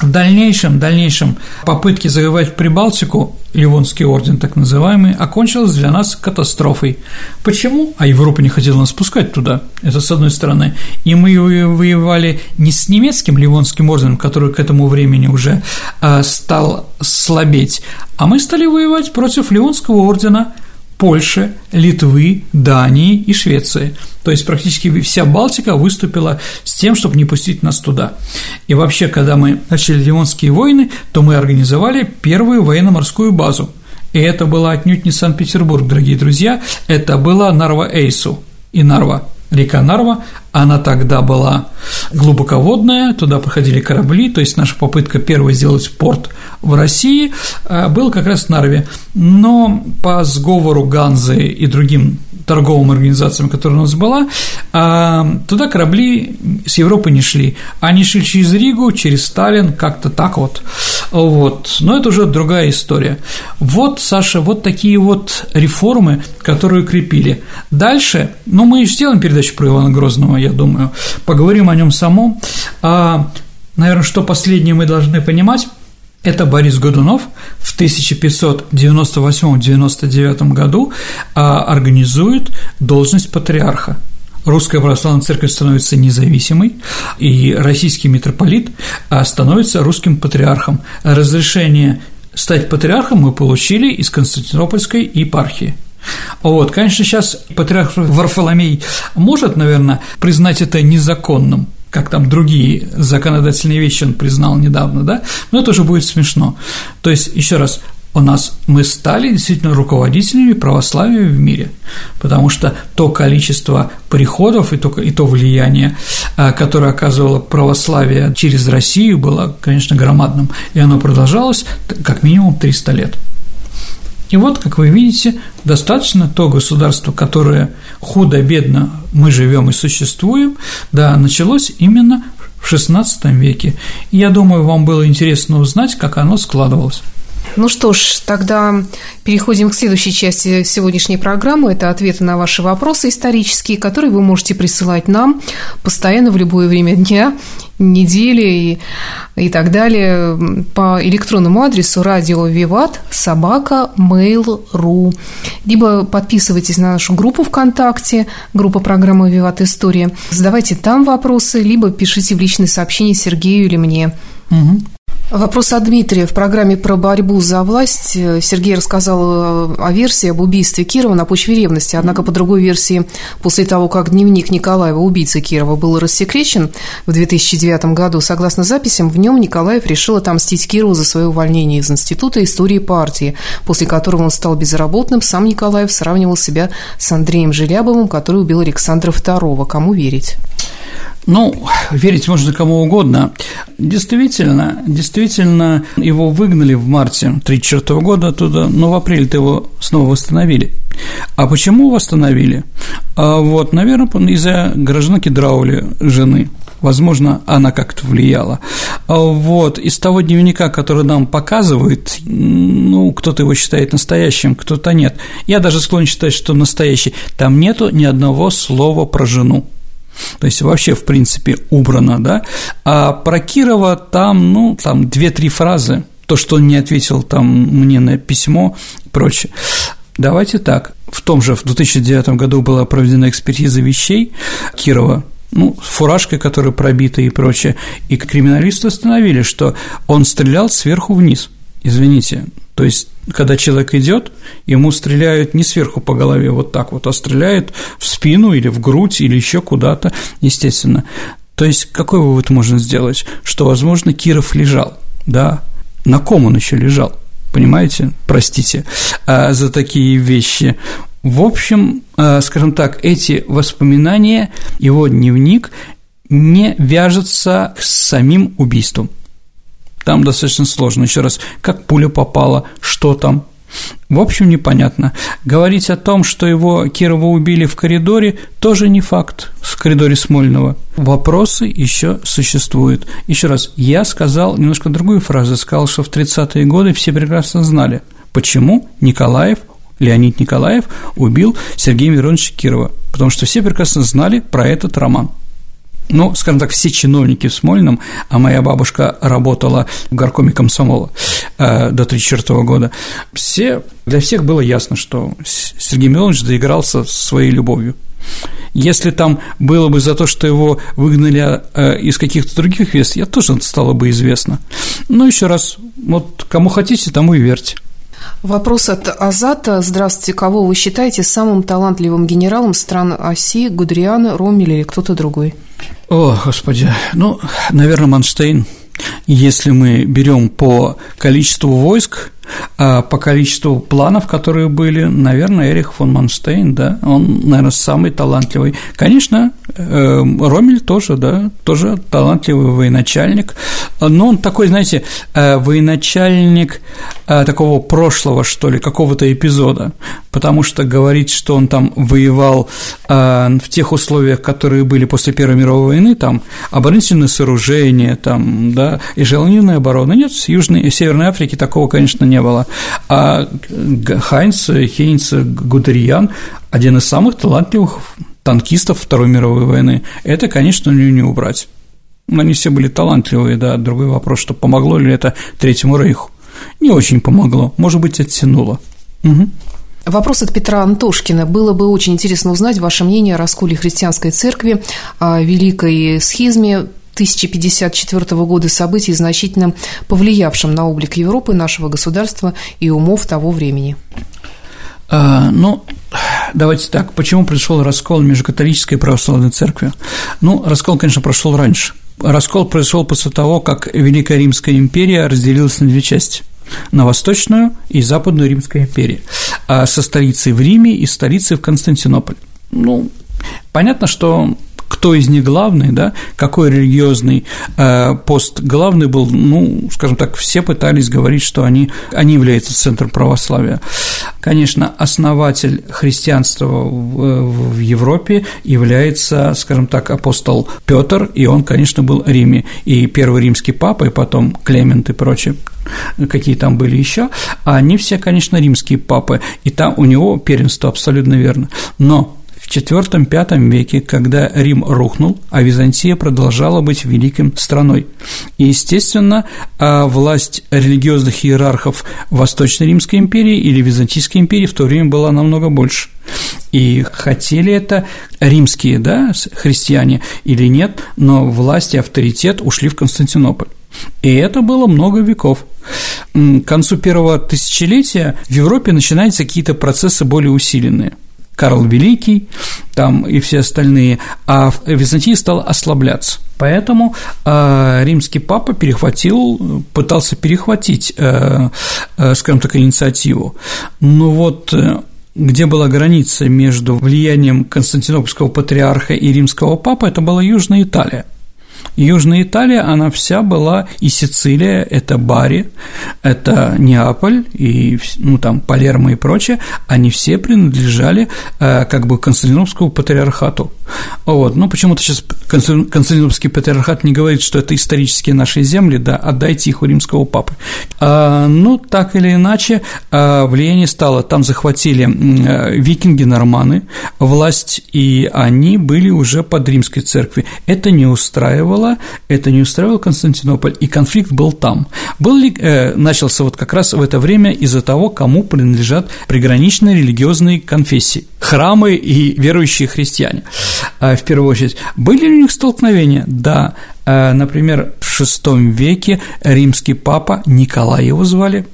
В дальнейшем, дальнейшем попытки завоевать Прибалтику, Ливонский орден так называемый, окончилась для нас катастрофой. Почему? А Европа не хотела нас пускать туда, это с одной стороны. И мы воевали не с немецким Ливонским орденом, который к этому времени уже а, стал слабеть, а мы стали воевать против Ливонского ордена – Польши, Литвы, Дании и Швеции. То есть практически вся Балтика выступила с тем, чтобы не пустить нас туда. И вообще, когда мы начали Ливонские войны, то мы организовали первую военно-морскую базу. И это была отнюдь не Санкт-Петербург, дорогие друзья, это была Нарва-Эйсу и Нарва река Нарва, она тогда была глубоководная, туда проходили корабли, то есть наша попытка первой сделать порт в России э, был как раз в Нарве, но по сговору Ганзы и другим торговым организациям, которая у нас была, э, туда корабли с Европы не шли, они шли через Ригу, через Сталин, как-то так вот, вот, но это уже другая история. Вот, Саша, вот такие вот реформы, которые укрепили. Дальше, ну, мы сделаем передачу про Ивана Грозного, я думаю, поговорим о нем самом. А, наверное, что последнее мы должны понимать, это Борис Годунов в 1598-99 году а, организует должность патриарха. Русская православная церковь становится независимой, и российский митрополит а, становится русским патриархом. Разрешение стать патриархом мы получили из Константинопольской епархии. Вот, конечно, сейчас патриарх Варфоломей может, наверное, признать это незаконным, как там другие законодательные вещи он признал недавно, да, но это уже будет смешно. То есть, еще раз, у нас мы стали действительно руководителями православия в мире, потому что то количество приходов и то, и то влияние, а, которое оказывало православие через Россию, было, конечно, громадным, и оно продолжалось как минимум 300 лет. И вот, как вы видите, достаточно то государство, которое худо-бедно мы живем и существуем, да, началось именно в XVI веке. И я думаю, вам было интересно узнать, как оно складывалось. Ну что ж, тогда переходим к следующей части сегодняшней программы. Это ответы на ваши вопросы исторические, которые вы можете присылать нам постоянно в любое время дня, недели и, и так далее по электронному адресу радио Виват собака mail.ru либо подписывайтесь на нашу группу ВКонтакте, группа программы Виват История. Задавайте там вопросы, либо пишите в личные сообщения Сергею или мне. Угу. Вопрос от Дмитрия. В программе про борьбу за власть Сергей рассказал э, о версии об убийстве Кирова на почве ревности. Однако, по другой версии, после того, как дневник Николаева, убийцы Кирова, был рассекречен в 2009 году, согласно записям, в нем Николаев решил отомстить Кирову за свое увольнение из Института истории партии, после которого он стал безработным. Сам Николаев сравнивал себя с Андреем Желябовым, который убил Александра II. Кому верить? Ну, верить можно кому угодно. Действительно, действительно, его выгнали в марте 1934 года оттуда, но в апреле-то его снова восстановили. А почему восстановили? А вот, наверное, из-за гражданки Драули, жены. Возможно, она как-то влияла. А вот, из того дневника, который нам показывают, ну, кто-то его считает настоящим, кто-то нет. Я даже склонен считать, что настоящий. Там нету ни одного слова про жену. То есть вообще, в принципе, убрано, да. А про Кирова там, ну, там две-три фразы, то, что он не ответил там мне на письмо и прочее. Давайте так. В том же в 2009 году была проведена экспертиза вещей Кирова, ну, фуражкой, которая пробита и прочее, и криминалисты установили, что он стрелял сверху вниз – Извините, то есть, когда человек идет, ему стреляют не сверху по голове вот так вот, а стреляют в спину или в грудь или еще куда-то, естественно. То есть, какой вывод можно сделать? Что, возможно, Киров лежал, да, на ком он еще лежал? Понимаете? Простите а, за такие вещи. В общем, а, скажем так, эти воспоминания, его дневник не вяжется с самим убийством. Там достаточно сложно. Еще раз, как пуля попала, что там, в общем, непонятно. Говорить о том, что его Кирова убили в коридоре, тоже не факт, в коридоре Смольного. Вопросы еще существуют. Еще раз, я сказал немножко другую фразу, сказал, что в 30-е годы все прекрасно знали, почему Николаев Леонид Николаев убил Сергея Мироновича Кирова, потому что все прекрасно знали про этот роман ну, скажем так, все чиновники в Смольном, а моя бабушка работала в горкоме комсомола э, до 1934 года, все, для всех было ясно, что Сергей Миронович доигрался своей любовью. Если там было бы за то, что его выгнали э, из каких-то других вест, я тоже стало бы известно. Но еще раз, вот кому хотите, тому и верьте. Вопрос от Азата. Здравствуйте. Кого вы считаете самым талантливым генералом стран оси, Гудриана, Ромель или кто-то другой? О, господи, ну, наверное, Манштейн. Если мы берем по количеству войск, а по количеству планов, которые были, наверное, Эрих фон Манштейн, да, он, наверное, самый талантливый. Конечно, Ромель тоже, да, тоже талантливый военачальник, но он такой, знаете, э, военачальник э, такого прошлого, что ли, какого-то эпизода, потому что говорить, что он там воевал в тех условиях, которые были после Первой мировой войны, там оборонительные сооружения, там, да, и желанивная оборона, нет, в Южной и Северной Африке такого, конечно, не было. А Хайнц, Хейнц Гудериан – один из самых талантливых танкистов Второй мировой войны. Это, конечно, не, убрать. Они все были талантливые, да, другой вопрос, что помогло ли это Третьему Рейху. Не очень помогло, может быть, оттянуло. Угу. Вопрос от Петра Антошкина. Было бы очень интересно узнать ваше мнение о расколе христианской церкви, о великой схизме 1054 года событий, значительно повлиявшим на облик Европы, нашего государства и умов того времени? А, ну, давайте так, почему пришел раскол между католической и православной церковью? Ну, раскол, конечно, прошел раньше. Раскол произошел после того, как Великая Римская империя разделилась на две части на Восточную и Западную Римскую империю, а со столицей в Риме и столицей в Константинополь. Ну, понятно, что кто из них главный, да, какой религиозный э, пост главный был, ну, скажем так, все пытались говорить, что они, они являются центром православия. Конечно, основатель христианства в, в Европе является, скажем так, апостол Петр, и он, конечно, был Риме, и первый римский папа, и потом Клемент и прочее какие там были еще, а они все, конечно, римские папы, и там у него первенство абсолютно верно. Но в IV-V веке, когда Рим рухнул, а Византия продолжала быть великим страной. И, естественно, а власть религиозных иерархов Восточной Римской империи или Византийской империи в то время была намного больше. И хотели это римские да, христиане или нет, но власть и авторитет ушли в Константинополь. И это было много веков. К концу первого тысячелетия в Европе начинаются какие-то процессы более усиленные – Карл Великий там и все остальные, а Византия стала ослабляться. Поэтому э, римский папа перехватил, пытался перехватить, э, э, скажем так, инициативу. Но вот э, где была граница между влиянием Константинопольского патриарха и римского папы, это была Южная Италия – Южная Италия, она вся была, и Сицилия, это Бари, это Неаполь, и, ну, там, Палермо и прочее, они все принадлежали э, как бы Константинопольскому патриархату. Вот, ну, почему-то сейчас Константинопольский патриархат не говорит, что это исторические наши земли, да, отдайте их у римского папы. А, ну, так или иначе, а, влияние стало, там захватили э, викинги-норманы, власть, и они были уже под римской церкви. Это не устраивало, это не устраивал Константинополь, и конфликт был там. Был ли, э, начался вот как раз в это время из-за того, кому принадлежат приграничные религиозные конфессии, храмы и верующие христиане, э, в первую очередь. Были ли у них столкновения? Да. Э, например, в VI веке римский папа, Николай его звали,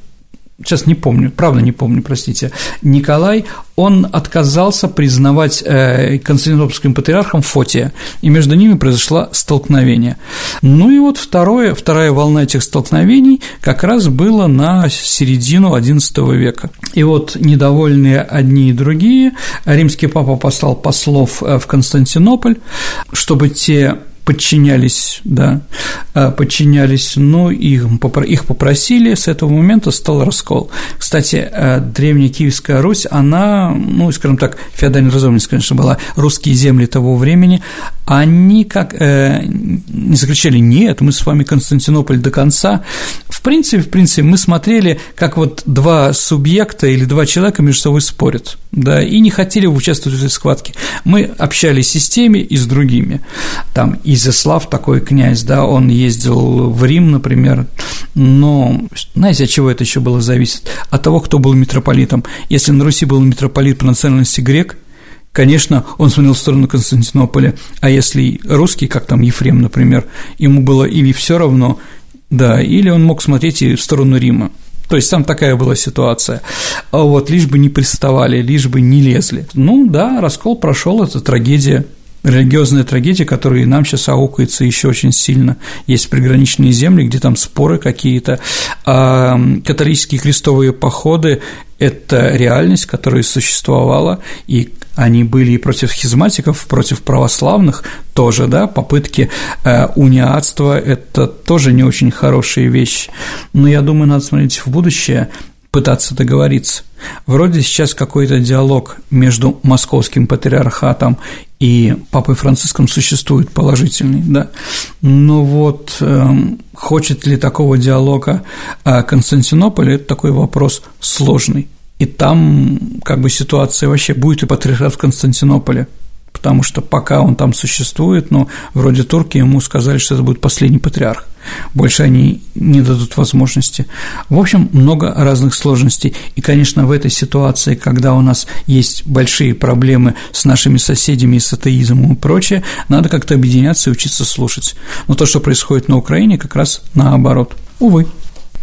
сейчас не помню, правда не помню, простите, Николай, он отказался признавать э, константинопольским патриархом Фотия, и между ними произошло столкновение. Ну и вот второе, вторая волна этих столкновений как раз была на середину XI века. И вот недовольные одни и другие, римский папа послал послов э, в Константинополь, чтобы те подчинялись, да, а, подчинялись, но их, их попросили, с этого момента стал раскол. Кстати, а, древняя Киевская Русь, она, ну, скажем так, феодальная разумность, конечно, была, русские земли того времени, они как э, не закричали «нет, мы с вами Константинополь до конца». Принципе, в принципе, мы смотрели, как вот два субъекта или два человека между собой спорят, да, и не хотели участвовать в этой схватке. Мы общались и с теми, и с другими. Там Изяслав такой князь, да, он ездил в Рим, например, но знаете, от чего это еще было зависит? От того, кто был митрополитом. Если на Руси был митрополит по национальности грек, конечно, он смотрел в сторону Константинополя, а если русский, как там Ефрем, например, ему было или все равно, да, или он мог смотреть и в сторону Рима. То есть там такая была ситуация. А вот, лишь бы не приставали, лишь бы не лезли. Ну да, раскол прошел, это трагедия религиозная трагедия, которая нам сейчас аукается еще очень сильно. Есть приграничные земли, где там споры какие-то. А католические крестовые походы – это реальность, которая существовала, и они были и против хизматиков, против православных тоже, да, попытки э, униатства – это тоже не очень хорошие вещи. Но я думаю, надо смотреть в будущее, пытаться договориться. Вроде сейчас какой-то диалог между московским патриархатом и Папой Франциском существует положительный, да. Но вот э, хочет ли такого диалога э, Константинополь, это такой вопрос сложный. И там как бы ситуация вообще будет и патриархат в Константинополе, потому что пока он там существует, но вроде турки ему сказали, что это будет последний патриарх больше они не дадут возможности. В общем, много разных сложностей. И, конечно, в этой ситуации, когда у нас есть большие проблемы с нашими соседями, с атеизмом и прочее, надо как-то объединяться и учиться слушать. Но то, что происходит на Украине, как раз наоборот. Увы.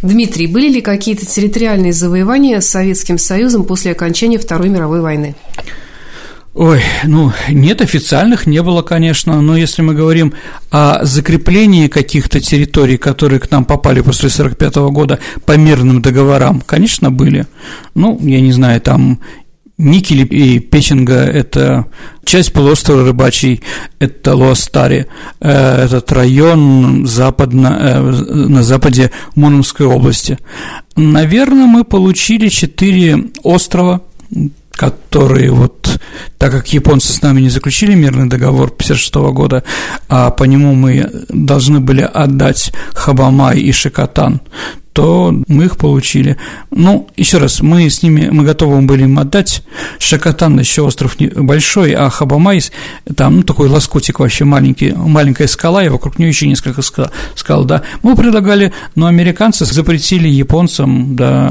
Дмитрий, были ли какие-то территориальные завоевания Советским Союзом после окончания Второй мировой войны? Ой, ну, нет официальных, не было, конечно, но если мы говорим о закреплении каких-то территорий, которые к нам попали после 1945 года по мирным договорам, конечно, были. Ну, я не знаю, там Никель и Печенга – это часть полуострова Рыбачий, это Луастари, э, этот район западно, э, на западе Муромской области. Наверное, мы получили четыре острова, которые вот, так как японцы с нами не заключили мирный договор 1956 года, а по нему мы должны были отдать Хабамай и Шикотан, то мы их получили. Ну, еще раз, мы с ними, мы готовы были им отдать. Шакатан еще остров большой, а Хабамай, там, ну, такой лоскутик вообще маленький, маленькая скала, и вокруг нее еще несколько скал, скал, да. Мы предлагали, но американцы запретили японцам, да,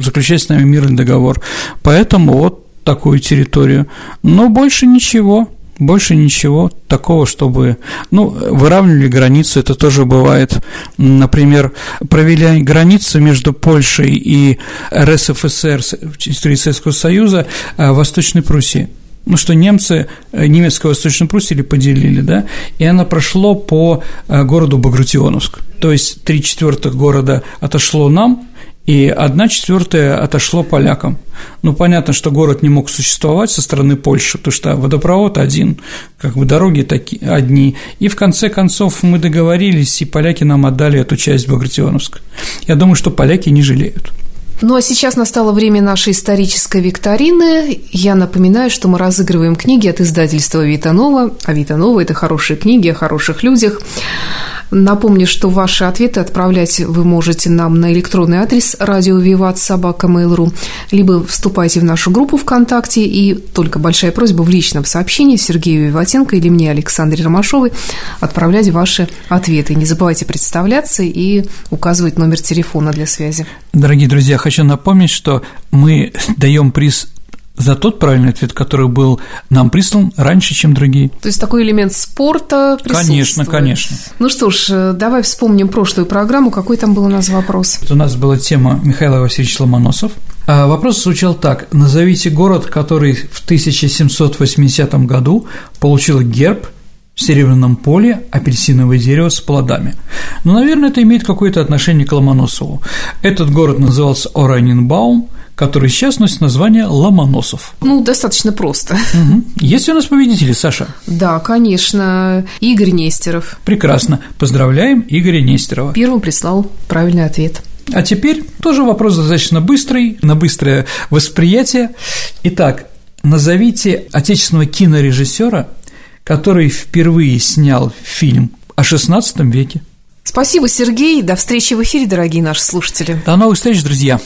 заключать с нами мирный договор. Поэтому вот такую территорию. Но больше ничего. Больше ничего такого, чтобы, ну, выравнивали границу, это тоже бывает. Например, провели границу между Польшей и РСФСР, территорией Советского Союза, э, Восточной Пруссии ну, что немцы э, немецкую Восточную Пруссию поделили, да, и она прошло по э, городу Багратионовск. То есть три четвертых города отошло нам, и одна четвертая отошло полякам. Ну, понятно, что город не мог существовать со стороны Польши, потому что водопровод один, как бы дороги такие одни. И в конце концов мы договорились, и поляки нам отдали эту часть Багратионовск. Я думаю, что поляки не жалеют. Ну а сейчас настало время нашей исторической викторины. Я напоминаю, что мы разыгрываем книги от издательства Витанова. А Витанова – это хорошие книги о хороших людях. Напомню, что ваши ответы отправлять вы можете нам на электронный адрес радио Виват собака Mail.ru, либо вступайте в нашу группу ВКонтакте, и только большая просьба в личном сообщении Сергею Виватенко или мне, Александре Ромашовой, отправлять ваши ответы. Не забывайте представляться и указывать номер телефона для связи. Дорогие друзья, хочу напомнить, что мы даем приз за тот правильный ответ, который был нам прислан раньше, чем другие. То есть такой элемент спорта присутствует. Конечно, конечно. Ну что ж, э, давай вспомним прошлую программу. Какой там был у нас вопрос? Это у нас была тема Михаила Васильевича Ломоносов. А вопрос звучал так. Назовите город, который в 1780 году получил герб в серебряном поле апельсиновое дерево с плодами. Но, ну, наверное, это имеет какое-то отношение к Ломоносову. Этот город назывался Оранинбаум, который сейчас носит название Ломоносов. Ну, достаточно просто. Угу. Есть у нас победители, Саша? Да, конечно. Игорь Нестеров. Прекрасно. Поздравляем Игоря Нестерова. Первым прислал правильный ответ. А теперь тоже вопрос достаточно быстрый, на быстрое восприятие. Итак, назовите отечественного кинорежиссера, который впервые снял фильм о XVI веке. Спасибо, Сергей. До встречи в эфире, дорогие наши слушатели. До новых встреч, друзья.